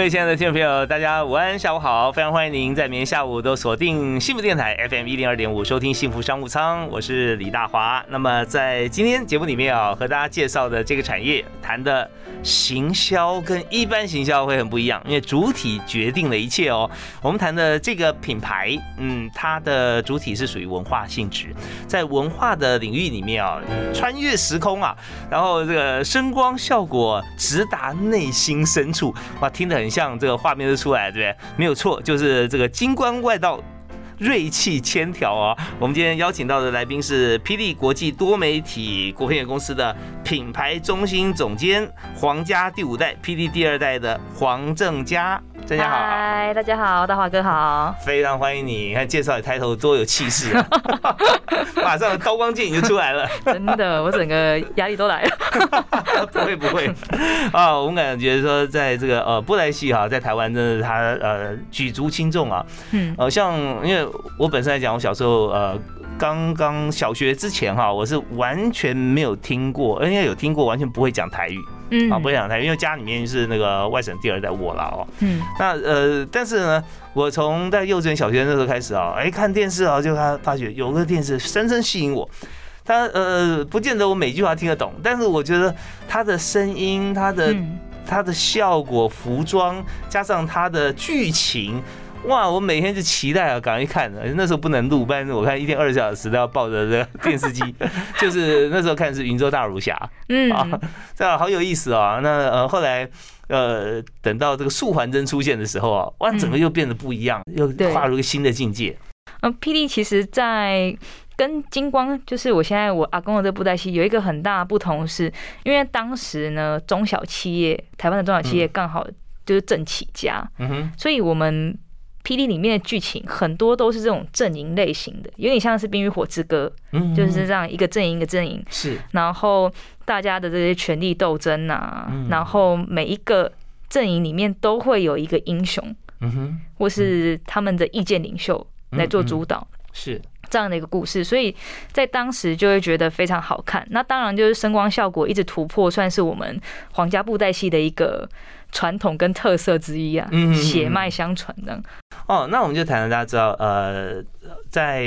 各位亲爱的听众朋友，大家午安，下午好！非常欢迎您在明天下午都锁定幸福电台 FM 一零二点五，收听幸福商务舱，我是李大华。那么在今天节目里面啊，和大家介绍的这个产业，谈的行销跟一般行销会很不一样，因为主体决定了一切哦。我们谈的这个品牌，嗯，它的主体是属于文化性质，在文化的领域里面啊，穿越时空啊，然后这个声光效果直达内心深处，哇，听得。很像这个画面就出来，对不对？没有错，就是这个金冠外道，锐气千条啊！我们今天邀请到的来宾是霹雳国际多媒体股份有限公司的品牌中心总监，皇家第五代霹雳第二代的黄正佳。大家好，嗨，大家好，大华哥好，非常欢迎你。你看介绍你抬头多有气势，啊 马上刀光剑影就出来了。真的，我整个压力都来了。不会不会啊，我们感觉说，在这个呃布莱西哈，在台湾真的是他呃举足轻重啊。嗯，呃，像因为我本身来讲，我小时候呃。刚刚小学之前哈，我是完全没有听过，应该有听过，完全不会讲台语，嗯，啊，不会讲台语，因为家里面是那个外省第二代我了哦，嗯，那呃，但是呢，我从在幼稚园、小学那时候开始啊，哎，看电视啊，就他发觉有个电视深深吸引我，他呃，不见得我每句话听得懂，但是我觉得他的声音、他的他的效果、服装，加上他的剧情。哇！我每天就期待啊，赶快看。那时候不能录，不然我看一天二十小时都要抱着这个 电视机。就是那时候看是《云州大儒侠》，嗯啊，这样好有意思啊。那呃后来呃等到这个素环真出现的时候啊，哇，整个又变得不一样，又跨入一个新的境界。嗯，PD 其实在跟金光，就是我现在我阿公的这布袋戏有一个很大的不同，是因为当时呢中小企业，台湾的中小企业刚好就是正起家，嗯哼，所以我们。霹雳里面的剧情很多都是这种阵营类型的，有点像是《冰与火之歌》，嗯，就是这样一个阵营一个阵营，是，然后大家的这些权力斗争啊，然后每一个阵营里面都会有一个英雄，嗯哼，或是他们的意见领袖来做主导，是。这样的一个故事，所以在当时就会觉得非常好看。那当然就是声光效果一直突破，算是我们皇家布袋戏的一个。传统跟特色之一啊，血脉相传的。哦，那我们就谈谈大家知道，呃，在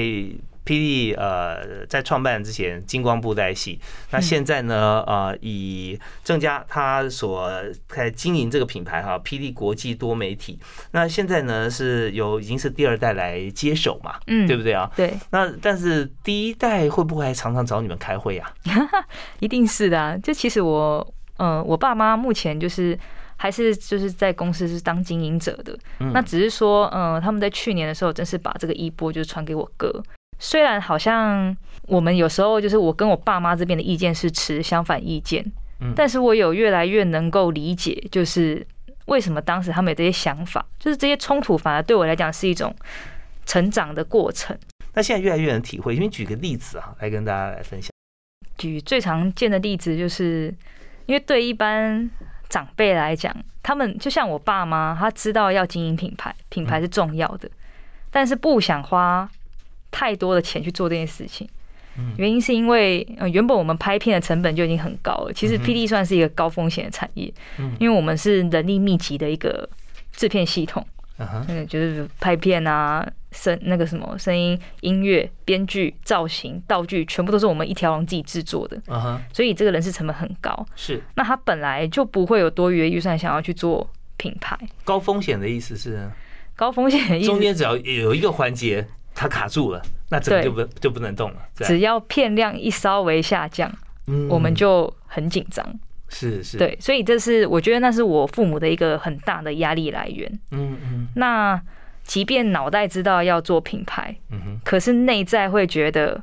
霹雳呃在创办之前，金光布袋戏，那现在呢，呃，以郑家他所在经营这个品牌哈，霹雳国际多媒体，那现在呢是由已经是第二代来接手嘛，嗯，对不对啊？对。那但是第一代会不会还常常找你们开会啊？一定是的。就其实我，呃，我爸妈目前就是。还是就是在公司是当经营者的，那只是说，嗯，他们在去年的时候，真是把这个衣钵就是传给我哥。虽然好像我们有时候就是我跟我爸妈这边的意见是持相反意见，但是我有越来越能够理解，就是为什么当时他们有这些想法，就是这些冲突反而对我来讲是一种成长的过程。那现在越来越能体会，因为举个例子啊，来跟大家来分享。举最常见的例子，就是因为对一般。长辈来讲，他们就像我爸妈，他知道要经营品牌，品牌是重要的，但是不想花太多的钱去做这件事情。原因是因为呃，原本我们拍片的成本就已经很高了。其实 P D 算是一个高风险的产业，因为我们是人力密集的一个制片系统。嗯，就是拍片啊，声那个什么声音、音乐、编剧、造型、道具，全部都是我们一条龙自己制作的。嗯哼，所以这个人事成本很高。是，那他本来就不会有多余的预算想要去做品牌。高风险的意思是？高风险的意思，中间只要有一个环节它卡住了，那整个就不就不能动了。只要片量一稍微下降，我们就很紧张。是是，对，所以这是我觉得那是我父母的一个很大的压力来源。嗯嗯，那即便脑袋知道要做品牌，可是内在会觉得，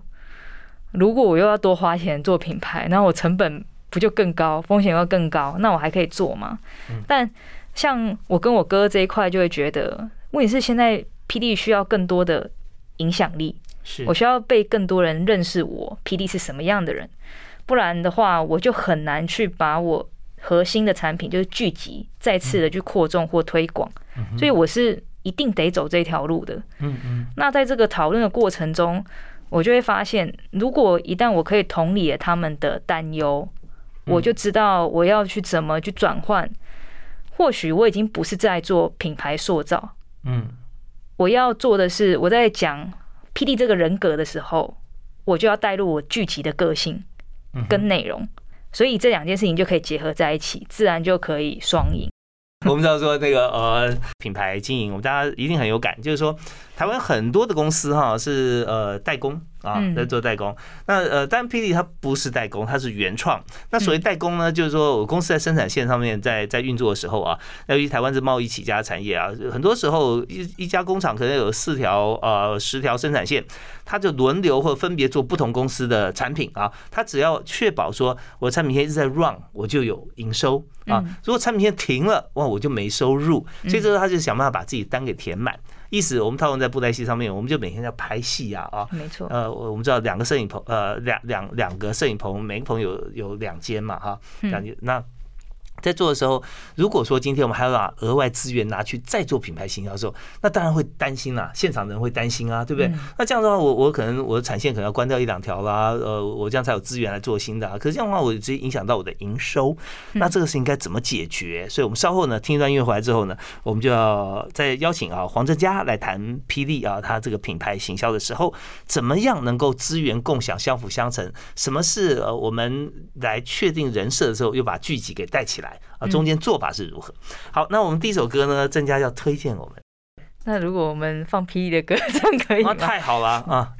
如果我又要多花钱做品牌，那我成本不就更高，风险又更高，那我还可以做吗？但像我跟我哥这一块，就会觉得，问题是现在 PD 需要更多的影响力，是。我需要被更多人认识我 PD 是什么样的人，不然的话，我就很难去把我核心的产品就是聚集，再次的去扩重或推广，所以我是一定得走这条路的。嗯嗯。那在这个讨论的过程中，我就会发现，如果一旦我可以同理了他们的担忧，我就知道我要去怎么去转换。或许我已经不是在做品牌塑造，嗯，我要做的是我在讲 PD 这个人格的时候，我就要带入我具体的个性跟内容，所以这两件事情就可以结合在一起，自然就可以双赢。我们知道说那个呃品牌经营，我们大家一定很有感，就是说台湾很多的公司哈是呃代工。啊，在做代工。那呃，但 PD 它不是代工，它是原创。那所谓代工呢，就是说我公司在生产线上面在在运作的时候啊，由于台湾是贸易起家产业啊，很多时候一一家工厂可能有四条呃十条生产线，它就轮流或分别做不同公司的产品啊。它只要确保说我产品线一直在 run，我就有营收啊。如果产品线停了，哇，我就没收入。所以这时候他就想办法把自己单给填满。意思，我们套用在布袋戏上面，我们就每天要拍戏啊啊，没错。呃，我们知道两个摄影棚，呃，两两两个摄影棚，每个棚有有两间嘛，哈，两间那。在做的时候，如果说今天我们还要把额外资源拿去再做品牌行销的时候，那当然会担心啦，现场的人会担心啊，对不对？那这样的话，我我可能我的产线可能要关掉一两条啦，呃，我这样才有资源来做新的。可是这样的话，我直接影响到我的营收，那这个事情该怎么解决？所以我们稍后呢，听一段音乐回来之后呢，我们就要再邀请啊黄正佳来谈霹雳啊，他这个品牌行销的时候，怎么样能够资源共享、相辅相成？什么是呃我们来确定人设的时候，又把剧集给带起来？啊，中间做法是如何？好，那我们第一首歌呢？郑家要推荐我们。那如果我们放霹雳的歌，这样可以吗？太好了啊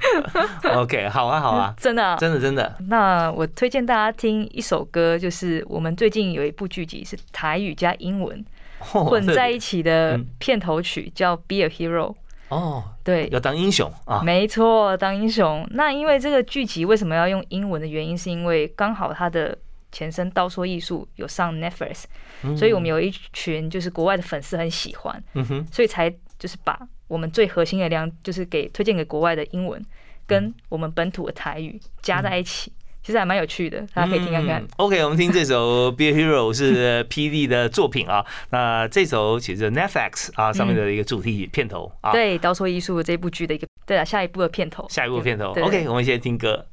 ！OK，好啊，好啊，真的，真的，真的。那我推荐大家听一首歌，就是我们最近有一部剧集是台语加英文混在一起的片头曲，叫《Be a Hero》。哦，对，要当英雄啊！没错，当英雄。那因为这个剧集为什么要用英文的原因，是因为刚好它的。前身刀说艺术有上 Netflix，所以我们有一群就是国外的粉丝很喜欢，所以才就是把我们最核心的量就是给推荐给国外的英文跟我们本土的台语加在一起，其实还蛮有趣的，大家可以听看看。OK，我们听这首 Be a Hero 是 PD 的作品啊，那这首其实 Netflix 啊上面的一个主题片头啊，对刀说艺术这部剧的一个对啊下一部的片头，下一部片头。OK，我们先听歌。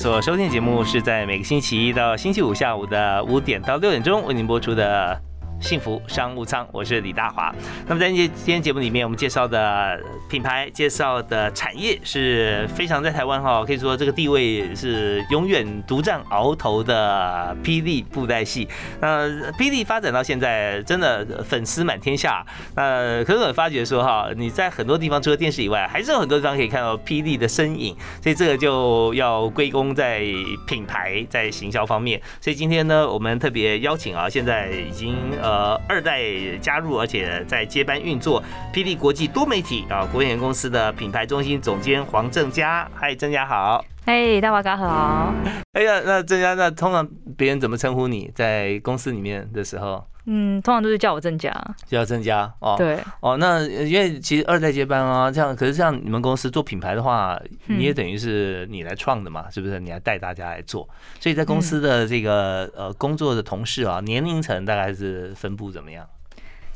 所收听节目是在每个星期一到星期五下午的五点到六点钟为您播出的。幸福商务舱，我是李大华。那么在今今天节目里面，我们介绍的品牌、介绍的产业是非常在台湾哈，可以说这个地位是永远独占鳌头的霹雳布袋戏。那霹雳发展到现在，真的粉丝满天下。那可是我发觉说哈，你在很多地方除了电视以外，还是有很多地方可以看到霹雳的身影。所以这个就要归功在品牌在行销方面。所以今天呢，我们特别邀请啊，现在已经呃。呃，二代加入，而且在接班运作，霹雳国际多媒体啊，国险公司的品牌中心总监黄正佳，嗨，正佳好，嗨，大华哥好，哎呀，那正佳，那通常别人怎么称呼你？在公司里面的时候？嗯，通常都是叫我郑家，叫郑家哦。对哦，那因为其实二代接班啊，这样可是像你们公司做品牌的话，你也等于是你来创的嘛，是不是？你来带大家来做，所以在公司的这个呃工作的同事啊，年龄层大概是分布怎么样？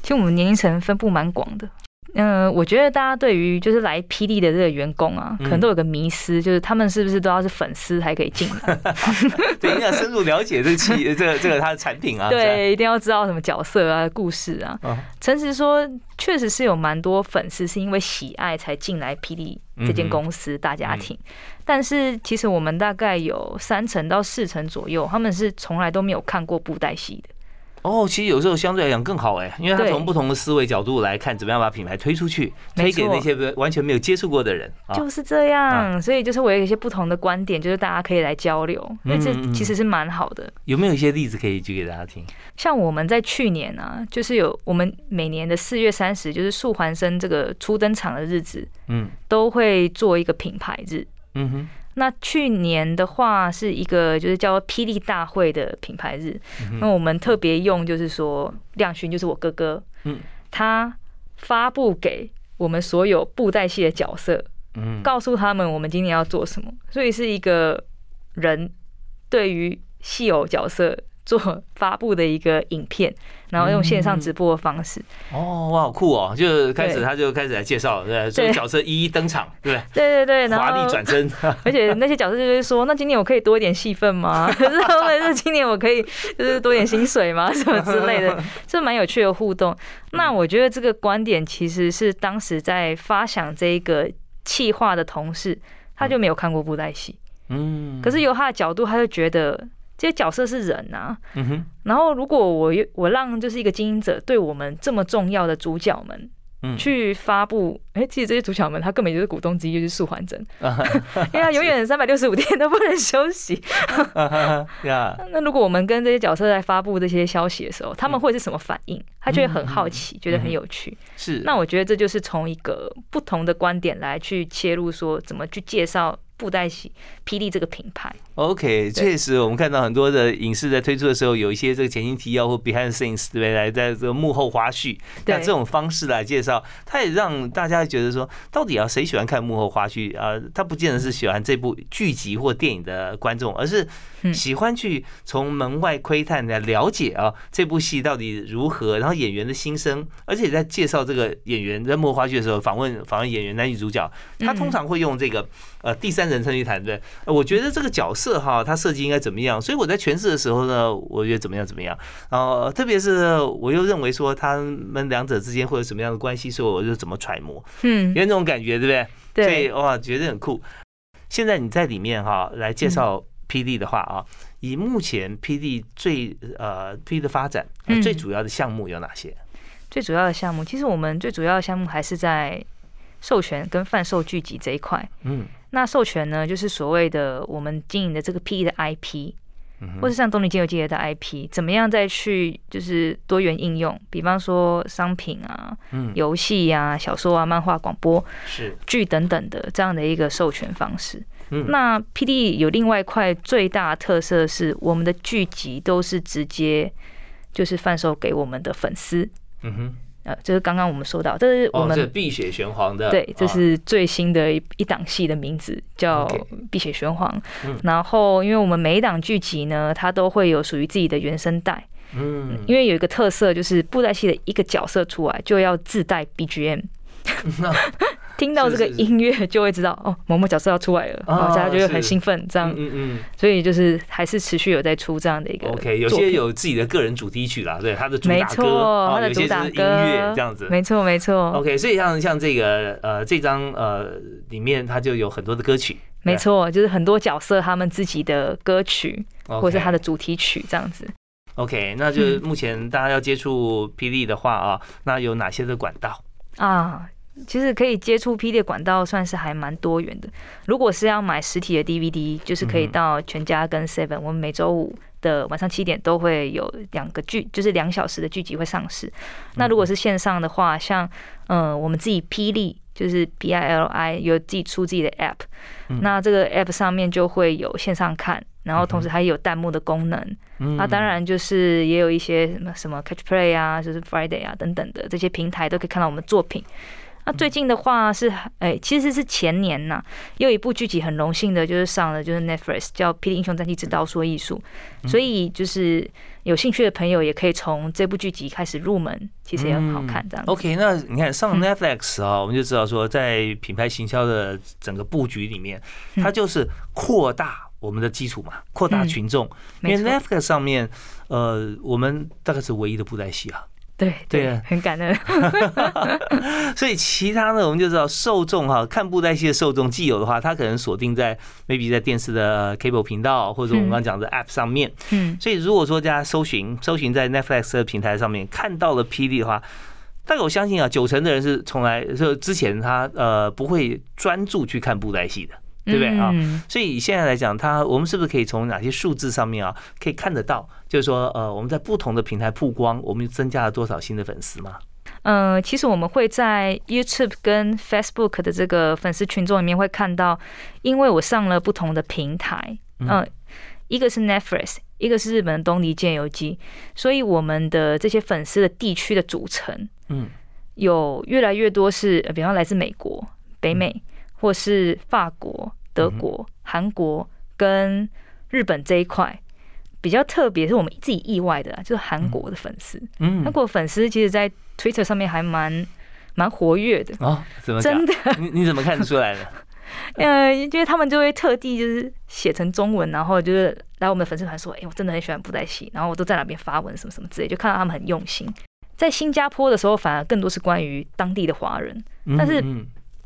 其实我们年龄层分布蛮广的。嗯，我觉得大家对于就是来霹雳的这个员工啊，可能都有个迷思，就是他们是不是都要是粉丝才可以进来？对，一定要深入了解这企这个这个它的产品啊。对，一定要知道什么角色啊、故事啊。诚实说，确实是有蛮多粉丝是因为喜爱才进来霹雳这间公司大家庭，但是其实我们大概有三成到四成左右，他们是从来都没有看过布袋戏的。哦，其实有时候相对来讲更好哎，因为他从不同的思维角度来看，怎么样把品牌推出去，推给那些完全没有接触过的人，就是这样。所以就是我有一些不同的观点，就是大家可以来交流，因为这其实是蛮好的。有没有一些例子可以举给大家听？像我们在去年啊，就是有我们每年的四月三十，就是素环生这个初登场的日子，嗯，都会做一个品牌日，嗯哼。那去年的话是一个就是叫霹雳大会的品牌日，那我们特别用就是说亮勋就是我哥哥，嗯，他发布给我们所有布袋戏的角色，嗯，告诉他们我们今年要做什么，所以是一个人对于戏偶角色。做发布的一个影片，然后用线上直播的方式。哦，哇，好酷哦！就开始他就开始来介绍，对，所有角色一一登场，对对对对，华丽转身。而且那些角色就是说，那今年我可以多一点戏份吗？可是或者是今年我可以就是多点薪水吗？什么之类的，这蛮有趣的互动。那我觉得这个观点其实是当时在发想这个企划的同事，他就没有看过布袋戏，嗯，可是由他的角度，他就觉得。这些角色是人呐，然后如果我我让就是一个经营者对我们这么重要的主角们，去发布，哎，其实这些主角们他根本就是股东之一，就是素环真，因为他永远三百六十五天都不能休息。那如果我们跟这些角色在发布这些消息的时候，他们会是什么反应？他就会很好奇，觉得很有趣。是，那我觉得这就是从一个不同的观点来去切入，说怎么去介绍。布袋戏霹雳这个品牌，OK，确实我们看到很多的影视在推出的时候，有一些这个前情提要或 behind scenes 对不对？来在这个幕后花絮，那这种方式来介绍，它也让大家觉得说，到底啊谁喜欢看幕后花絮？啊？他不见得是喜欢这部剧集或电影的观众，而是喜欢去从门外窥探来了解啊这部戏到底如何，然后演员的心声，而且在介绍这个演员在幕后花絮的时候，访问访问演员男女主角，他通常会用这个呃第三。人称去谈对，我觉得这个角色哈，他设计应该怎么样？所以我在诠释的时候呢，我觉得怎么样怎么样。然后特别是我又认为说他们两者之间会有什么样的关系，所以我就怎么揣摩，嗯，有那种感觉，对不对？对。所以哇，觉得很酷。现在你在里面哈来介绍 PD 的话啊，以目前 PD 最呃 PD 的发展最主要的项目有哪些？最主要的项目，其实我们最主要的项目还是在授权跟贩售剧集这一块，嗯。那授权呢，就是所谓的我们经营的这个 PE 的 IP，或是像东尼金有记的 IP，怎么样再去就是多元应用，比方说商品啊、游戏啊、小说啊、漫画、广播、是剧等等的这样的一个授权方式。那 PD 有另外一块最大特色是，我们的剧集都是直接就是贩售给我们的粉丝。嗯哼。呃，就是刚刚我们说到，这是我们《碧血玄黄》的，对，这是最新的一一档戏的名字，叫《碧血玄黄》。然后，因为我们每一档剧集呢，它都会有属于自己的原声带。嗯，因为有一个特色，就是布袋戏的一个角色出来就要自带 BGM。听到这个音乐就会知道哦，某某角色要出来了，大家就会很兴奋，这样，嗯嗯，所以就是还是持续有在出这样的一个。OK，有些有自己的个人主题曲啦，对，他的主打歌，他的主打歌，音乐这样子，没错没错。OK，所以像像这个呃这张呃里面，它就有很多的歌曲，没错，就是很多角色他们自己的歌曲，或者是他的主题曲这样子。OK，那就目前大家要接触霹雳的话啊，那有哪些的管道？啊？其实可以接触 P 的管道算是还蛮多元的。如果是要买实体的 DVD，就是可以到全家跟 Seven，我们每周五的晚上七点都会有两个剧，就是两小时的剧集会上市。那如果是线上的话，像嗯我们自己霹雳就是 P I L I 有自己出自己的 App，那这个 App 上面就会有线上看，然后同时还有弹幕的功能。那当然就是也有一些什么什么 Catch Play 啊，就是 Friday 啊等等的这些平台都可以看到我们作品。那最近的话是，哎，其实是前年呐，有一部剧集很荣幸的，就是上了，就是 Netflix 叫《霹雳英雄战记之刀说艺术》，所以就是有兴趣的朋友也可以从这部剧集开始入门，其实也很好看。这样 OK，那你看上 Netflix 啊，我们就知道说，在品牌行销的整个布局里面，它就是扩大我们的基础嘛，扩大群众。因为 Netflix 上面，呃，我们大概是唯一的布袋戏啊。对对，很感恩。所以其他呢，我们就知道受众哈，看布袋戏的受众既有的话，他可能锁定在 maybe 在电视的 cable 频道，或者我们刚刚讲的 app 上面。嗯。所以如果说大家搜寻搜寻在 Netflix 的平台上面看到了霹雳的话，但我相信啊，九成的人是从来就之前他呃不会专注去看布袋戏的。对不对啊？所以现在来讲，它我们是不是可以从哪些数字上面啊，可以看得到？就是说，呃，我们在不同的平台曝光，我们增加了多少新的粉丝吗？嗯，其实我们会在 YouTube 跟 Facebook 的这个粉丝群众里面会看到，因为我上了不同的平台，嗯，一个是 Netflix，一个是日本东尼建游记，所以我们的这些粉丝的地区的组成，嗯，有越来越多是，比方来自美国、北美。或是法国、德国、韩国跟日本这一块比较特别，是我们自己意外的，就是韩国的粉丝。嗯，韩国粉丝其实，在 Twitter 上面还蛮蛮活跃的哦。怎么真的？你你怎么看得出来的？呃，因为他们就会特地就是写成中文，然后就是来我们的粉丝团说：“哎，我真的很喜欢布袋戏。”然后我都在那边发文什么什么之类，就看到他们很用心。在新加坡的时候，反而更多是关于当地的华人，但是。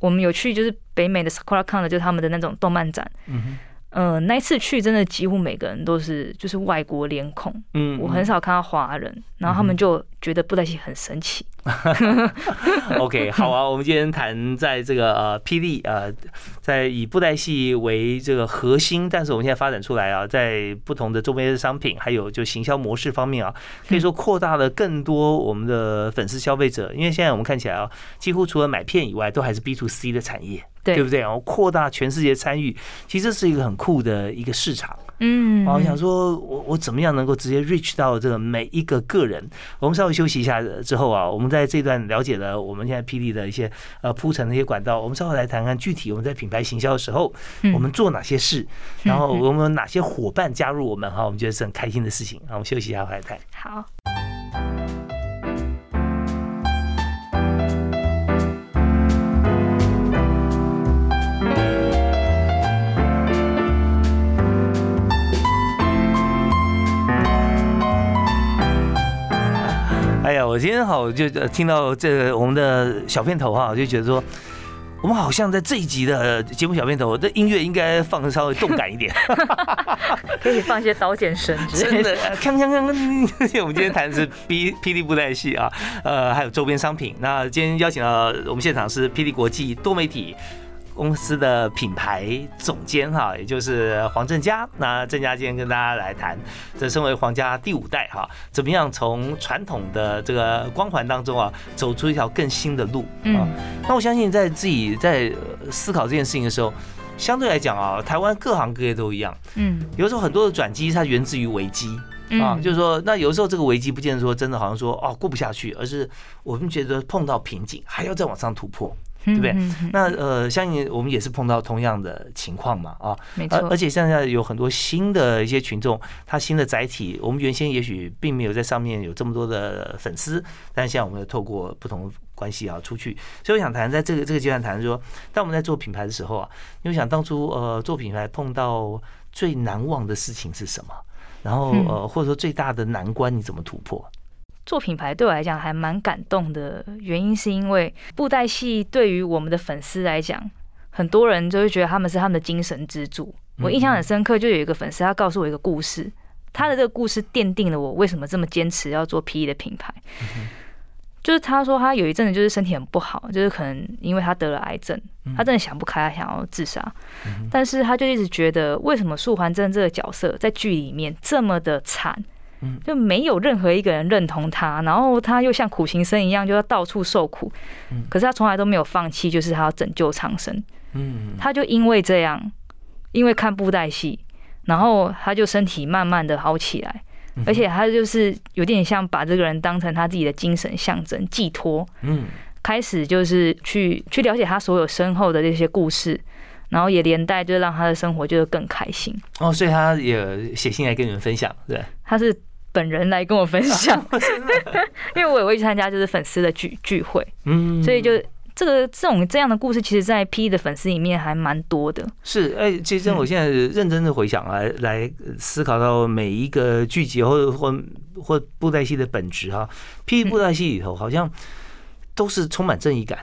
我们有去就是北美的 Sakura Con 的，就是他们的那种动漫展。嗯呃，那一次去真的几乎每个人都是就是外国脸孔。嗯，我很少看到华人，然后他们就觉得布袋戏很神奇。OK，好啊，我们今天谈在这个呃霹雳呃，在以布袋戏为这个核心，但是我们现在发展出来啊，在不同的周边商品还有就行销模式方面啊，可以说扩大了更多我们的粉丝消费者，因为现在我们看起来啊，几乎除了买片以外，都还是 B to C 的产业。对不对？然后扩大全世界参与，其实这是一个很酷的一个市场。嗯，我想说，我我怎么样能够直接 reach 到这个每一个个人？我们稍微休息一下之后啊，我们在这段了解了我们现在霹雳的一些呃铺陈的一些管道，我们稍后来谈谈具体我们在品牌行销的时候，我们做哪些事，然后我们有哪些伙伴加入我们哈，我们觉得是很开心的事情。好，我们休息一下，回来谈。好。哎呀，我今天好就听到这个我们的小片头哈，我就觉得说，我们好像在这一集的节目小片头，这音乐应该放的稍微动感一点，可以放一些刀剑声之类的，锵锵锵！我们今天谈的是霹霹雳布袋戏啊，呃，还有周边商品。那今天邀请到我们现场是霹雳国际多媒体。公司的品牌总监哈，也就是黄正佳。那正佳今天跟大家来谈，这身为皇家第五代哈，怎么样从传统的这个光环当中啊，走出一条更新的路啊？那我相信在自己在思考这件事情的时候，相对来讲啊，台湾各行各业都一样。嗯，有时候很多的转机它源自于危机啊，就是说，那有时候这个危机不见得说真的好像说哦过不下去，而是我们觉得碰到瓶颈，还要再往上突破。对不对？那呃，相信我们也是碰到同样的情况嘛，啊，没错。而且现在有很多新的一些群众，他新的载体，我们原先也许并没有在上面有这么多的粉丝，但是现在我们透过不同关系啊出去。所以我想谈，在这个这个阶段谈说，当我们在做品牌的时候啊，因为想当初呃做品牌碰到最难忘的事情是什么？然后呃或者说最大的难关你怎么突破？做品牌对我来讲还蛮感动的，原因是因为布袋戏对于我们的粉丝来讲，很多人就会觉得他们是他们的精神支柱。我印象很深刻，就有一个粉丝他告诉我一个故事，他的这个故事奠定了我为什么这么坚持要做 PE 的品牌。就是他说他有一阵子就是身体很不好，就是可能因为他得了癌症，他真的想不开，他想要自杀。但是他就一直觉得，为什么素环真这个角色在剧里面这么的惨？就没有任何一个人认同他，然后他又像苦行僧一样，就要到处受苦。嗯，可是他从来都没有放弃，就是他要拯救苍生。嗯，他就因为这样，因为看布袋戏，然后他就身体慢慢的好起来，而且他就是有点像把这个人当成他自己的精神象征寄托。嗯，开始就是去去了解他所有身后的这些故事，然后也连带就让他的生活就是更开心。哦，所以他也写信来跟你们分享，对，他是。本人来跟我分享，因为我也会去参加就是粉丝的聚聚会，嗯，所以就这个这种这样的故事，其实，在 P 的粉丝里面还蛮多的。是，哎，其实我现在认真的回想来来思考到每一个剧集或者或或布袋戏的本质哈，P 布袋戏里头好像都是充满正义感。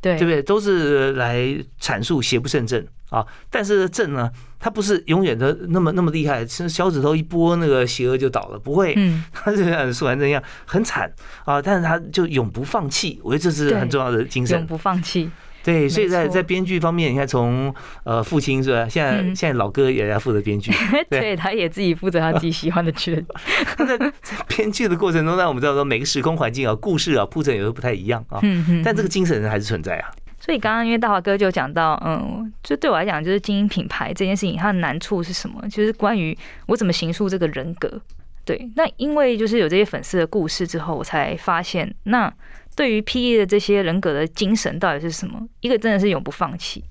对，对不对？都是来阐述邪不胜正啊！但是正呢，它不是永远的那么那么厉害，是小指头一拨，那个邪恶就倒了，不会。嗯，它就像苏完真一样，很惨啊！但是他就永不放弃，我觉得这是很重要的精神，永不放弃。对，所以在在编剧方面，你看从呃父亲是吧？现在现在老哥也在负责编剧，对，他也自己负责他自己喜欢的剧。在在编剧的过程中，让我们知道说每个时空环境啊、故事啊铺陈有时候不太一样啊，但这个精神还是存在啊。所以刚刚因为大华哥就讲到，嗯，就对我来讲，就是经营品牌这件事情，它的难处是什么？就是关于我怎么形塑这个人格。对，那因为就是有这些粉丝的故事之后，我才发现那。对于 P.E 的这些人格的精神到底是什么？一个真的是永不放弃。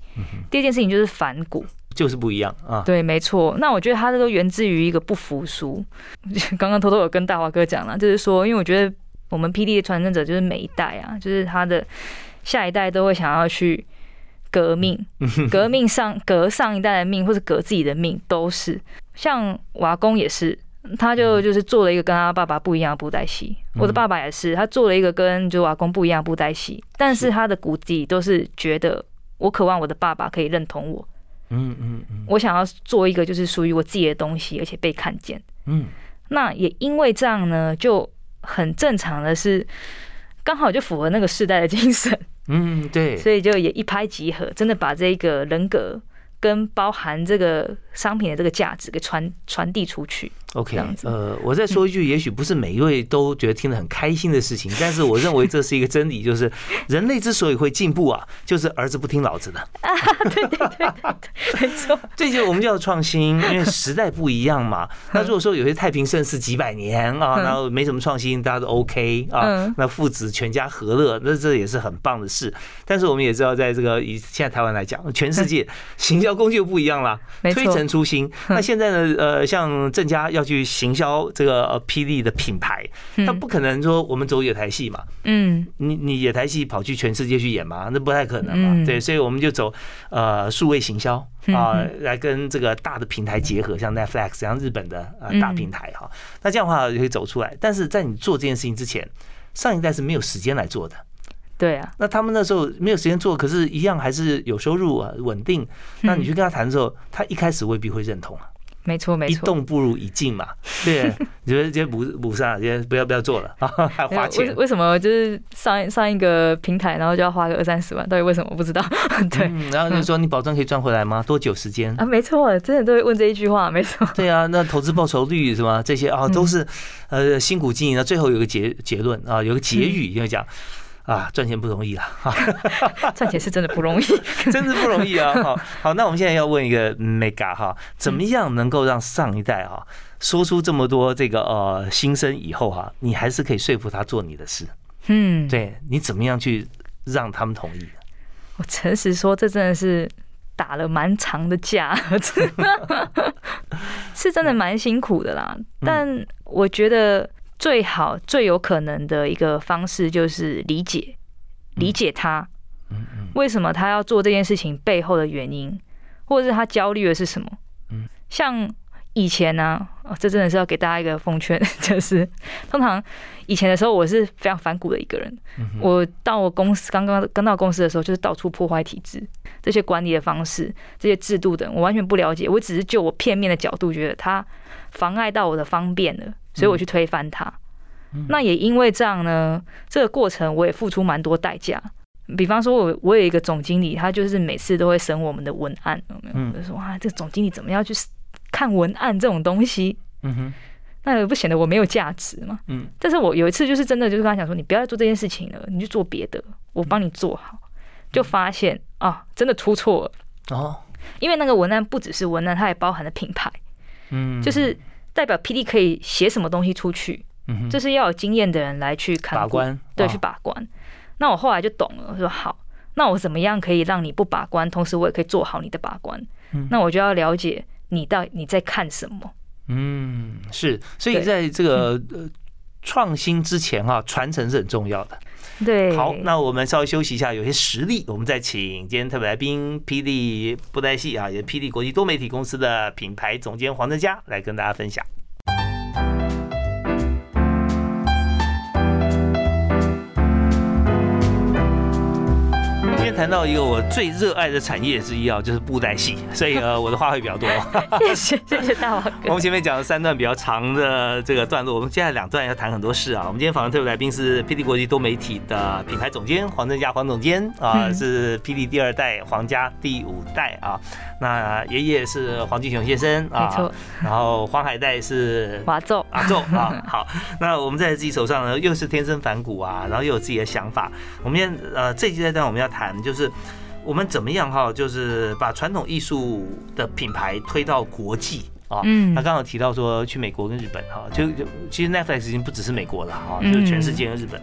第二件事情就是反骨，就是不一样啊。对，没错。那我觉得他这都源自于一个不服输。刚刚偷偷有跟大华哥讲了，就是说，因为我觉得我们 P.D 的传承者就是每一代啊，就是他的下一代都会想要去革命，革命上革上一代的命，或者革自己的命，都是。像瓦工也是。他就就是做了一个跟他爸爸不一样的布袋戏，我的爸爸也是，他做了一个跟就瓦工不一样的布袋戏，但是他的骨子都是觉得我渴望我的爸爸可以认同我，嗯嗯嗯，我想要做一个就是属于我自己的东西，而且被看见，嗯，那也因为这样呢，就很正常的是，刚好就符合那个时代的精神，嗯对，所以就也一拍即合，真的把这个人格跟包含这个商品的这个价值给传传递出去。OK，呃，我再说一句，也许不是每一位都觉得听得很开心的事情，但是我认为这是一个真理，就是 人类之所以会进步啊，就是儿子不听老子的。啊，对对对对，没错。这就我们叫创新，因为时代不一样嘛。那如果说有些太平盛世几百年啊，然后没什么创新，大家都 OK 啊，那父子全家和乐，那这也是很棒的事。但是我们也知道，在这个以现在台湾来讲，全世界行销工具又不一样了，推陈出新。那现在呢，呃，像郑家要。去行销这个呃霹雳的品牌，他不可能说我们走野台戏嘛，嗯，你你野台戏跑去全世界去演嘛，那不太可能嘛，对，所以我们就走呃数位行销啊，来跟这个大的平台结合，像 Netflix 像日本的呃大平台哈，那这样的话就可以走出来。但是在你做这件事情之前，上一代是没有时间来做的，对啊，那他们那时候没有时间做，可是一样还是有收入啊，稳定。那你去跟他谈的时候，他一开始未必会认同啊。没错，没错，一动不如一静嘛。对，你 觉得今天补补上，今天不要不要做了啊，还花钱。为为什么就是上上一个平台，然后就要花个二三十万？到底为什么？我不知道。对，然后就说你保证可以赚回来吗？多久时间？啊，没错，真的都会问这一句话，没错。对啊，那投资报酬率是吗？这些啊，都是呃辛苦经营的。最后有个结结论啊，有个结语就讲。啊，赚钱不容易啊！赚钱是真的不容易，真的不容易啊！好，好，那我们现在要问一个 mega 哈，怎么样能够让上一代哈说出这么多这个呃心声以后哈，你还是可以说服他做你的事？嗯，对你怎么样去让他们同意？我诚实说，这真的是打了蛮长的架，是真的蛮辛苦的啦。但我觉得。最好、最有可能的一个方式就是理解，理解他，为什么他要做这件事情背后的原因，或者是他焦虑的是什么？像以前呢，这真的是要给大家一个奉劝，就是通常以前的时候，我是非常反骨的一个人。我到我公司刚刚刚到公司的时候，就是到处破坏体制，这些管理的方式、这些制度等，我完全不了解。我只是就我片面的角度，觉得他妨碍到我的方便了。所以我去推翻它，那也因为这样呢，这个过程我也付出蛮多代价。比方说，我我有一个总经理，他就是每次都会审我们的文案，有没有？就说哇，这个总经理怎么样去看文案这种东西？嗯哼，那也不显得我没有价值嘛。嗯，但是我有一次就是真的就是跟他讲说，你不要再做这件事情了，你去做别的，我帮你做好。就发现啊，真的出错了哦，因为那个文案不只是文案，它也包含了品牌，嗯，就是。代表 P D 可以写什么东西出去，这是要有经验的人来去看把关，对，去把关。那我后来就懂了，说好，那我怎么样可以让你不把关，同时我也可以做好你的把关？那我就要了解你到你在看什么。嗯，是，所以在这个呃 创新之前哈，传承是很重要的。对，好，那我们稍微休息一下，有些实例，我们再请今天特别来宾，霹雳布袋戏啊，也是霹雳国际多媒体公司的品牌总监黄德佳来跟大家分享。谈到一个我最热爱的产业之一啊，就是布袋戏，所以呃，我的话会比较多。谢谢谢谢大王哥。我们前面讲了三段比较长的这个段落，我们接下来两段要谈很多事啊。我们今天访问特别来宾是 PD 国际多媒体的品牌总监黄正佳黄总监啊，是 PD 第二代，黄家第五代啊。那爷爷是黄继雄先生啊，没错。然后黄海带是华昼阿昼啊。好，那我们在自己手上呢，又是天生反骨啊，然后又有自己的想法。我们今天呃这一阶段我们要谈。就是我们怎么样哈，就是把传统艺术的品牌推到国际啊。嗯，他刚刚提到说去美国跟日本哈，就就其实 Netflix 已经不只是美国了哈，就是全世界跟日本。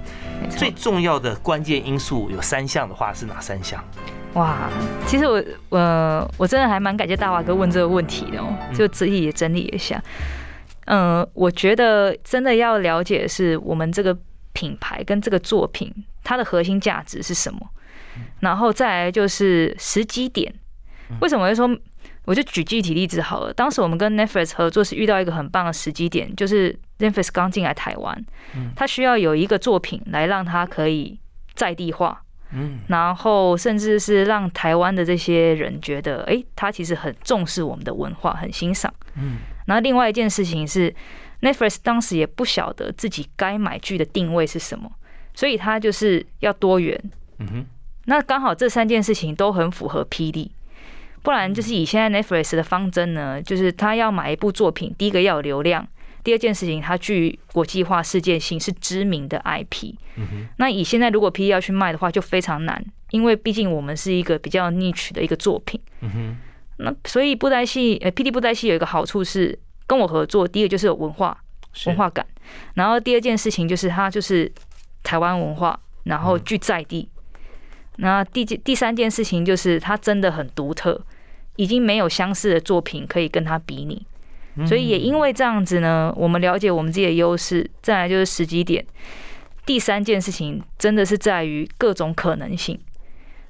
最重要的关键因素有三项的话是哪三项？哇，其实我呃我真的还蛮感谢大华哥问这个问题的哦，就自己也整理一下。嗯，我觉得真的要了解是我们这个品牌跟这个作品它的核心价值是什么。然后再来就是时机点，为什么会说？我就举具体例子好了。当时我们跟 Netflix 合作是遇到一个很棒的时机点，就是 Netflix 刚进来台湾，他需要有一个作品来让他可以在地化，嗯，然后甚至是让台湾的这些人觉得，哎，他其实很重视我们的文化，很欣赏，嗯。然后另外一件事情是，Netflix 当时也不晓得自己该买剧的定位是什么，所以他就是要多元，嗯哼。那刚好这三件事情都很符合霹雳，不然就是以现在 Netflix 的方针呢，就是他要买一部作品，第一个要有流量，第二件事情它具国际化、世界性，是知名的 IP。嗯那以现在如果霹雳要去卖的话，就非常难，因为毕竟我们是一个比较 niche 的一个作品。嗯那所以布袋戏，呃，霹雳布袋戏有一个好处是跟我合作，第一个就是有文化文化感，然后第二件事情就是它就是台湾文化，然后具在地。那第第三件事情就是它真的很独特，已经没有相似的作品可以跟它比拟，所以也因为这样子呢，我们了解我们自己的优势，再来就是时机点。第三件事情真的是在于各种可能性。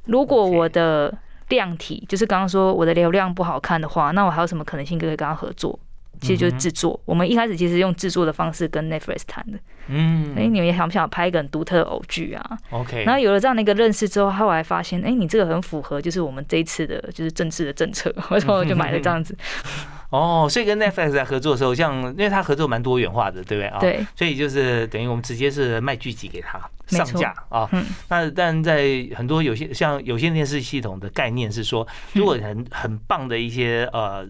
如果我的量体就是刚刚说我的流量不好看的话，那我还有什么可能性可以跟他合作？其实就是制作。我们一开始其实用制作的方式跟 Netflix 谈的。嗯，哎，你们想不想拍一个很独特的偶剧啊？OK。然后有了这样的一个认识之后，后来发现，哎，你这个很符合，就是我们这一次的就是政治的政策，为什么就买了这样子？哦，所以跟 Netflix 在合作的时候，像因为他合作蛮多元化的，对不对啊？对。所以就是等于我们直接是卖剧集给他上架啊。嗯。那但在很多有些像有线电视系统的概念是说，如果很很棒的一些呃。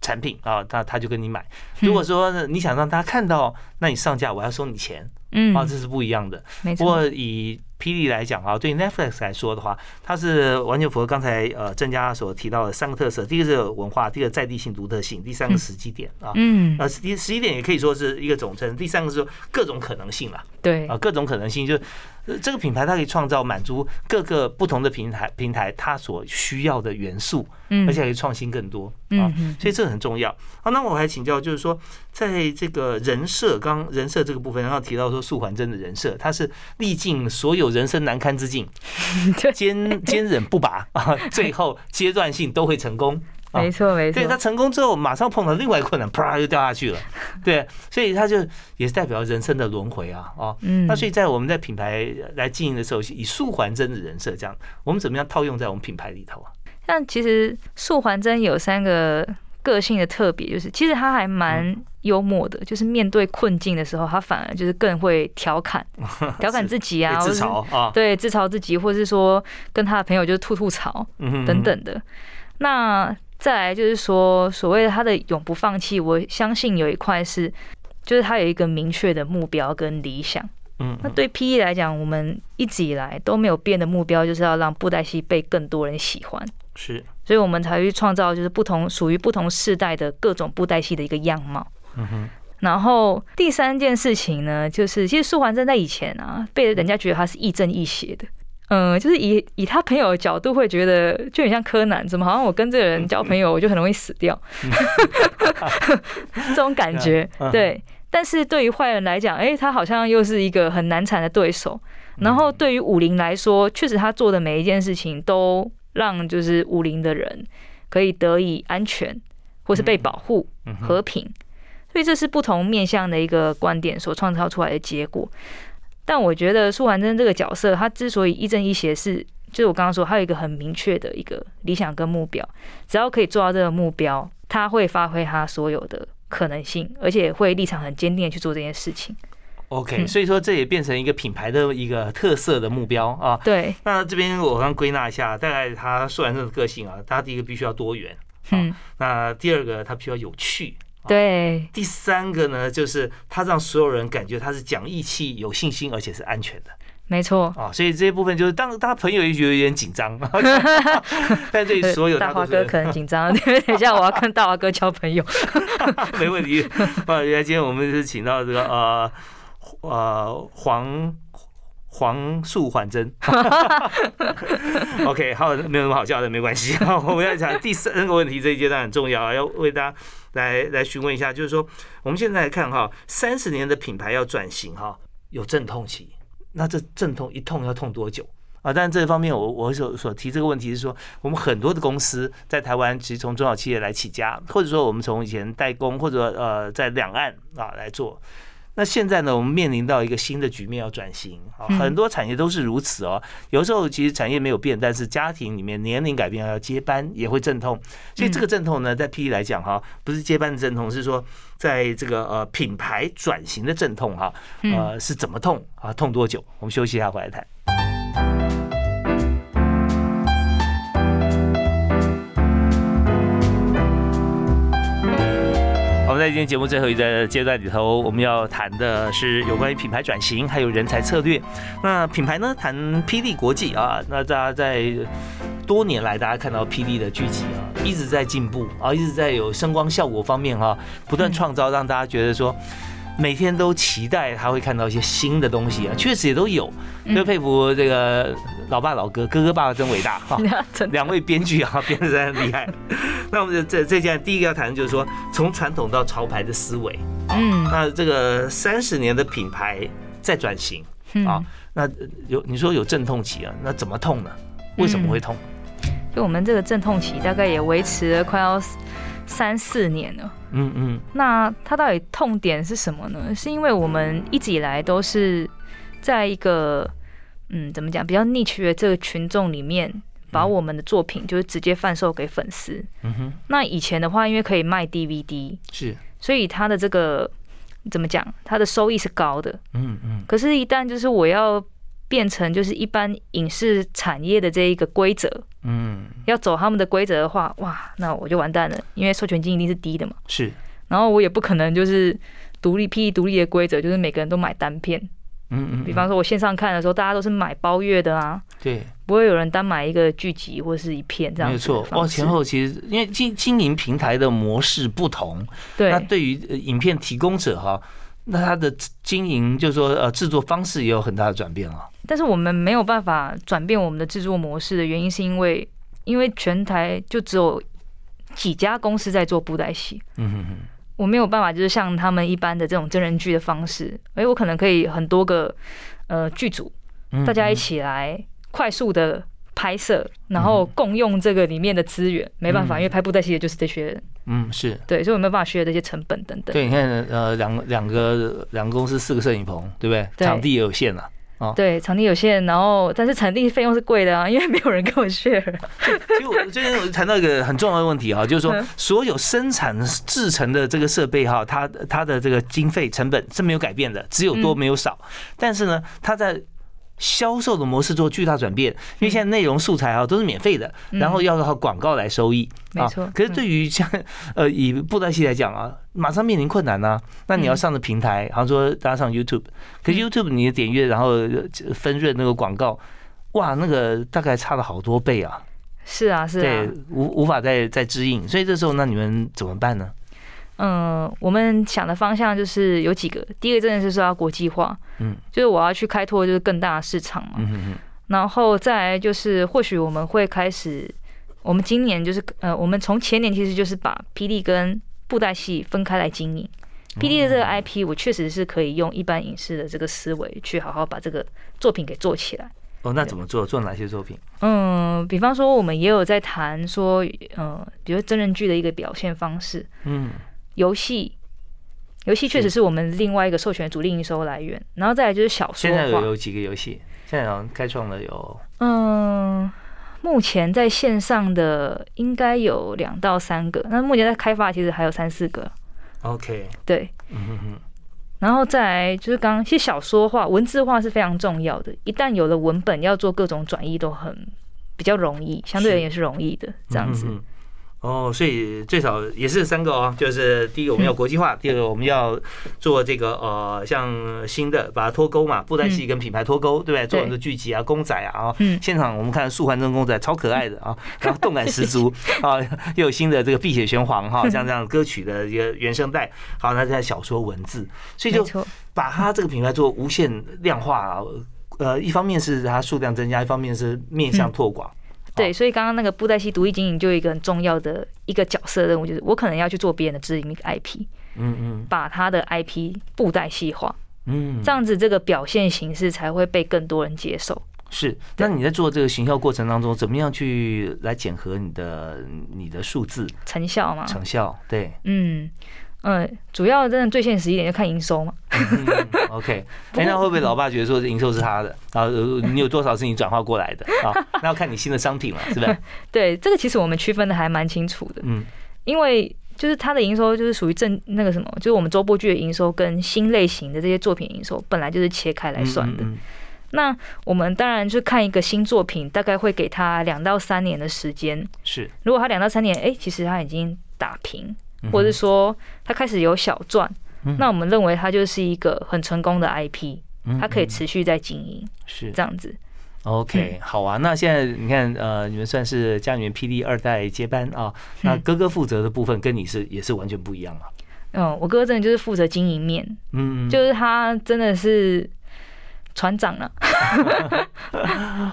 产品啊，他他就跟你买。如果说你想让他看到，那你上架我要收你钱，嗯，啊，这是不一样的。没错。不过以霹雳来讲啊，对 Netflix 来说的话，它是完全符合刚才呃郑家所提到的三个特色：第一个是文化，第二个在地性、独特性，第三个时机点啊。嗯。呃，时时机点也可以说是一个总称，第三个是说各种可能性了。对。啊，各种可能性就。这个品牌它可以创造满足各个不同的平台平台它所需要的元素，嗯，而且可以创新更多，啊，所以这个很重要。好，那我还请教，就是说，在这个人设，刚人设这个部分，然后提到说素环真的人设，它是历尽所有人生难堪之境，坚坚忍不拔 啊，最后阶段性都会成功。没错，没错。对他成功之后，马上碰到另外困难，啪就掉下去了。对，所以他就也是代表人生的轮回啊，哦，嗯。那所以在我们在品牌来经营的时候，以素还真的人设这样，我们怎么样套用在我们品牌里头啊？像其实素还真有三个个性的特别，就是其实他还蛮幽默的，就是面对困境的时候，他反而就是更会调侃，调侃自己啊，自嘲啊，对，自嘲自己，或者是说跟他的朋友就是吐吐槽，等等的。那再来就是说，所谓的他的永不放弃，我相信有一块是，就是他有一个明确的目标跟理想。嗯，那对 P E 来讲，我们一直以来都没有变的目标，就是要让布袋戏被更多人喜欢。是，所以我们才去创造就是不同属于不同世代的各种布袋戏的一个样貌。嗯哼。然后第三件事情呢，就是其实素还真在以前啊，被人家觉得他是亦正亦邪的。嗯，就是以以他朋友的角度会觉得，就很像柯南，怎么好像我跟这个人交朋友，我就很容易死掉，这种感觉。对，但是对于坏人来讲，哎，他好像又是一个很难缠的对手。然后对于武林来说，确实他做的每一件事情都让就是武林的人可以得以安全，或是被保护、和平。所以这是不同面向的一个观点所创造出来的结果。但我觉得苏环真这个角色，他之所以亦正亦邪，是就是我刚刚说，他有一个很明确的一个理想跟目标，只要可以做到这个目标，他会发挥他所有的可能性，而且会立场很坚定的去做这件事情。OK，所以说这也变成一个品牌的一个特色的目标啊。对。那这边我刚归纳一下，大概他苏完真的个性啊，他第一个必须要多元，嗯，那第二个他必须要有趣。对，第三个呢，就是他让所有人感觉他是讲义气、有信心，而且是安全的。没错啊，所以这一部分就是当他朋友也觉得有点紧张，但对所有大华哥可能紧张，因为等一下我要跟大华哥交朋友。没问题啊，原来今天我们是请到这个呃呃黄。黄素缓真，OK，好，没有什么好笑的，没关系。我们要讲第三个问题，这一阶段很重要，要为大家来来询问一下，就是说，我们现在来看哈，三十年的品牌要转型哈，有阵痛期，那这阵痛一痛要痛多久啊？但这方面，我我所所提这个问题是说，我们很多的公司在台湾，其实从中小企业来起家，或者说我们从以前代工，或者呃在两岸啊来做。那现在呢，我们面临到一个新的局面要转型啊，很多产业都是如此哦。有时候其实产业没有变，但是家庭里面年龄改变要接班也会阵痛，所以这个阵痛呢，在 P E 来讲哈，不是接班的阵痛，是说在这个呃品牌转型的阵痛哈，呃是怎么痛啊？痛多久？我们休息一下回来谈。在今天节目最后一个阶段里头，我们要谈的是有关于品牌转型，还有人才策略。那品牌呢，谈霹雳国际啊，那大家在多年来，大家看到霹雳的聚集啊，一直在进步啊，一直在有声光效果方面啊，不断创造，让大家觉得说。每天都期待他会看到一些新的东西啊，确实也都有，就佩服这个老爸老哥，哥哥爸爸真伟大哈，两位编剧啊编的真厉害。那我们这这件第一个要谈的就是说，从传统到潮牌的思维，嗯，那这个三十年的品牌在转型啊，那有你说有阵痛期啊，那怎么痛呢？为什么会痛？就我们这个阵痛期大概也维持了快要。三四年了，嗯嗯，那它到底痛点是什么呢？是因为我们一直以来都是在一个嗯，怎么讲，比较 niche 的这个群众里面，把我们的作品就是直接贩售给粉丝。嗯哼，那以前的话，因为可以卖 DVD，是，所以它的这个怎么讲，它的收益是高的。嗯嗯，可是，一旦就是我要变成就是一般影视产业的这一个规则，嗯，要走他们的规则的话，哇，那我就完蛋了，因为授权金一定是低的嘛。是，然后我也不可能就是独立 P E 独立的规则，就是每个人都买单片。嗯嗯。比方说，我线上看的时候，大家都是买包月的啊。对。不会有人单买一个剧集或是一片这样。没错，哦，前后其实因为经经营平台的模式不同，对，那对于影片提供者哈。那他的经营，就是说，呃，制作方式也有很大的转变了。但是我们没有办法转变我们的制作模式的原因，是因为，因为全台就只有几家公司在做布袋戏。嗯哼哼。我没有办法，就是像他们一般的这种真人剧的方式，哎，我可能可以很多个呃剧组，大家一起来快速的。拍摄，然后共用这个里面的资源，没办法，因为拍布袋戏的就是这些人。嗯，是对，所以我没有办法削这些成本等等。对，你看，呃，两两个两个公司四个摄影棚，对不对？场地也有限了。哦，对，场地有限，然后但是场地费用是贵的啊，因为没有人跟我 share。其实我最近我谈到一个很重要的问题啊，就是说所有生产制成的这个设备哈，它它的这个经费成本是没有改变的，只有多没有少。但是呢，它在销售的模式做巨大转变，因为现在内容素材啊都是免费的，然后要靠广告来收益，没错。可是对于像 呃以布袋戏来讲啊，马上面临困难呢。那你要上的平台，好像说大家上 YouTube，可是 YouTube 你的点阅然后分润那个广告，哇，那个大概差了好多倍啊。是啊，是啊，对，无无法再再支应，所以这时候那你们怎么办呢？嗯，我们想的方向就是有几个，第一个真的是说要国际化，嗯，就是我要去开拓就是更大的市场嘛，嗯然后再来就是或许我们会开始，我们今年就是呃，我们从前年其实就是把霹雳跟布袋戏分开来经营，P D 的这个 I P，我确实是可以用一般影视的这个思维去好好把这个作品给做起来。哦，那怎么做？做哪些作品？嗯，比方说我们也有在谈说，呃，比如真人剧的一个表现方式。嗯，游戏，游戏确实是我们另外一个授权主力营收来源。然后再来就是小说。现在有有几个游戏？现在好像开创了有。嗯，目前在线上的应该有两到三个。那目前在开发其实还有三四个。OK。对。嗯哼哼。然后再来就是刚刚，其实小说化、文字化是非常重要的。一旦有了文本，要做各种转译都很比较容易，相对而言是容易的这样子。哦，所以最少也是三个哦，就是第一个我们要国际化，第二个我们要做这个呃，像新的把它脱钩嘛，布袋戏跟品牌脱钩，对不对？做很多剧集啊、公仔啊，嗯，现场我们看素环真公仔超可爱的啊，然后动感十足 啊，又有新的这个碧血玄黄哈，像这样歌曲的一个原声带，好，那在小说文字，所以就把它这个品牌做无限量化啊，呃，一方面是它数量增加，一方面是面向拓广。对，所以刚刚那个布袋戏独立经营就有一个很重要的一个角色任务，就是我可能要去做别人的知名 IP，嗯嗯，把他的 IP 布袋戏化，嗯，这样子这个表现形式才会被更多人接受。是，那你在做这个行销过程当中，怎么样去来检核你的你的数字？成效吗？成效，对，嗯。嗯，主要真的最现实一点，就看营收嘛。OK，哎，那会不会老爸觉得说营收是他的，然后你有多少是你转化过来的啊？那要看你新的商品了，是不是？对，这个其实我们区分的还蛮清楚的。嗯，因为就是它的营收就是属于正那个什么，就是我们周播剧的营收跟新类型的这些作品营收本来就是切开来算的。那我们当然就看一个新作品，大概会给他两到三年的时间。是，如果他两到三年，哎，其实他已经打平。或者说他开始有小赚，那我们认为他就是一个很成功的 IP，它可以持续在经营，是这样子。OK，好啊。那现在你看，呃，你们算是家里面 PD 二代接班啊，那哥哥负责的部分跟你是也是完全不一样啊？嗯，我哥真的就是负责经营面，嗯，就是他真的是。船长了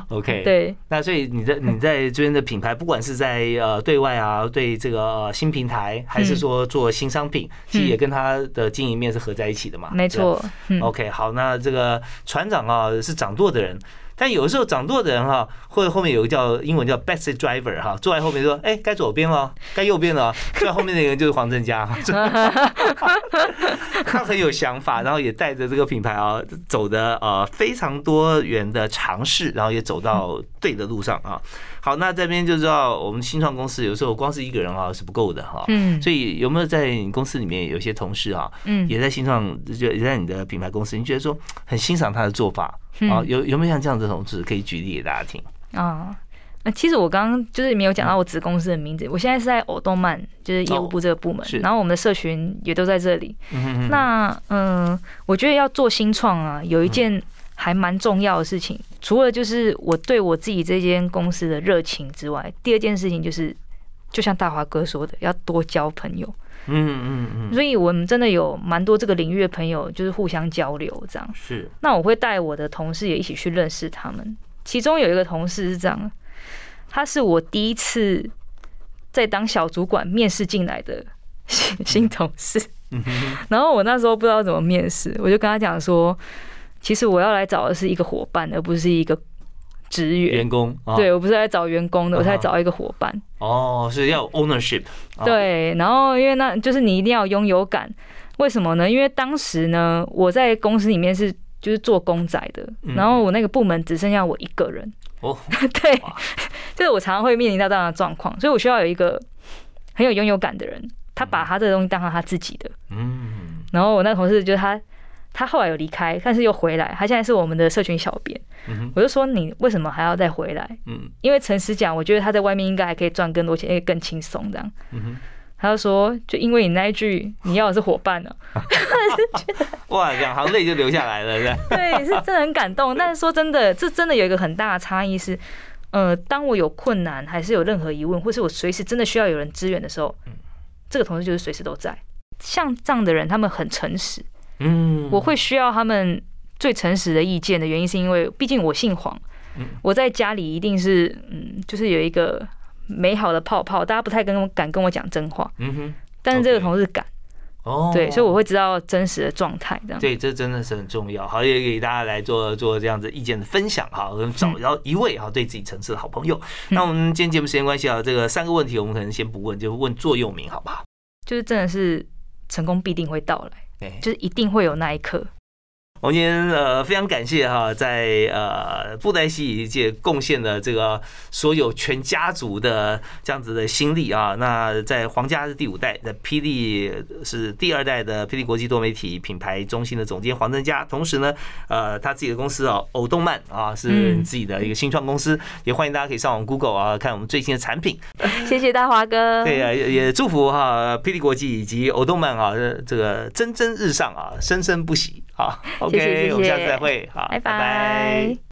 ，OK，对，那所以你在你在这边的品牌，不管是在呃对外啊，对这个新平台，还是说做新商品，其实也跟他的经营面是合在一起的嘛。没错，OK，好，那这个船长啊是掌舵的人。但有时候掌舵的人哈，或者后面有个叫英文叫 best driver 哈，坐在后面说，哎，该左边了，该右边了。坐在后面那个人就是黄振佳，他很有想法，然后也带着这个品牌啊，走的呃非常多元的尝试，然后也走到对的路上啊。好，那这边就知道我们新创公司有时候光是一个人啊是不够的哈。嗯。所以有没有在你公司里面有些同事啊，嗯，也在新创，就也在你的品牌公司，你觉得说很欣赏他的做法？啊，有有没有像这样子的同事可以举例给大家听啊？那其实我刚刚就是没有讲到我子公司的名字，我现在是在偶动漫，就是业务部这个部门，然后我们的社群也都在这里。那嗯，我觉得要做新创啊，有一件还蛮重要的事情，除了就是我对我自己这间公司的热情之外，第二件事情就是，就像大华哥说的，要多交朋友。嗯嗯嗯，所以我们真的有蛮多这个领域的朋友，就是互相交流这样。是，那我会带我的同事也一起去认识他们。其中有一个同事是这样，他是我第一次在当小主管面试进来的新新同事。然后我那时候不知道怎么面试，我就跟他讲说，其实我要来找的是一个伙伴，而不是一个。职员员工，对我不是来找员工的，我是来找一个伙伴。哦，是要 ownership。对，然后因为那就是你一定要拥有感，为什么呢？因为当时呢，我在公司里面是就是做公仔的，然后我那个部门只剩下我一个人。哦，对，就是我常常会面临到这样的状况，所以我需要有一个很有拥有感的人，他把他这个东西当成他自己的。嗯，然后我那同事就是他。他后来有离开，但是又回来。他现在是我们的社群小编。我就说你为什么还要再回来？嗯，因为诚实讲，我觉得他在外面应该还可以赚更多钱，也更轻松这样。他就说，就因为你那一句，你要的是伙伴 呢。哇，两行泪就流下来了，对，是真的很感动。但是说真的，这真的有一个很大的差异是，呃，当我有困难，还是有任何疑问，或是我随时真的需要有人支援的时候，这个同事就是随时都在。像这样的人，他们很诚实。嗯，我会需要他们最诚实的意见的原因，是因为毕竟我姓黄，我在家里一定是嗯，就是有一个美好的泡泡，大家不太跟敢跟我讲真话。嗯哼，但是这个同事敢，哦，对，所以我会知道真实的状态，这样。对，这真的是很重要。好，也给大家来做做这样子意见的分享哈，找到一位哈对自己城市的好朋友。那我们今天节目时间关系啊，这个三个问题我们可能先不问，就问座右铭好不好？就是真的是成功必定会到来，就是一定会有那一刻。我们今天呃非常感谢哈，在呃布袋戏界贡献的这个所有全家族的这样子的心力啊。那在皇家是第五代，的霹雳是第二代的霹雳国际多媒体品牌中心的总监黄增佳。同时呢，呃，他自己的公司啊，偶动漫啊，是自己的一个新创公司。也欢迎大家可以上网 Google 啊，看我们最新的产品。谢谢大华哥。对啊，也也祝福哈霹雳国际以及偶动漫啊，这个蒸蒸日上啊，生生不息。好，OK，我们下次再会，好，拜拜。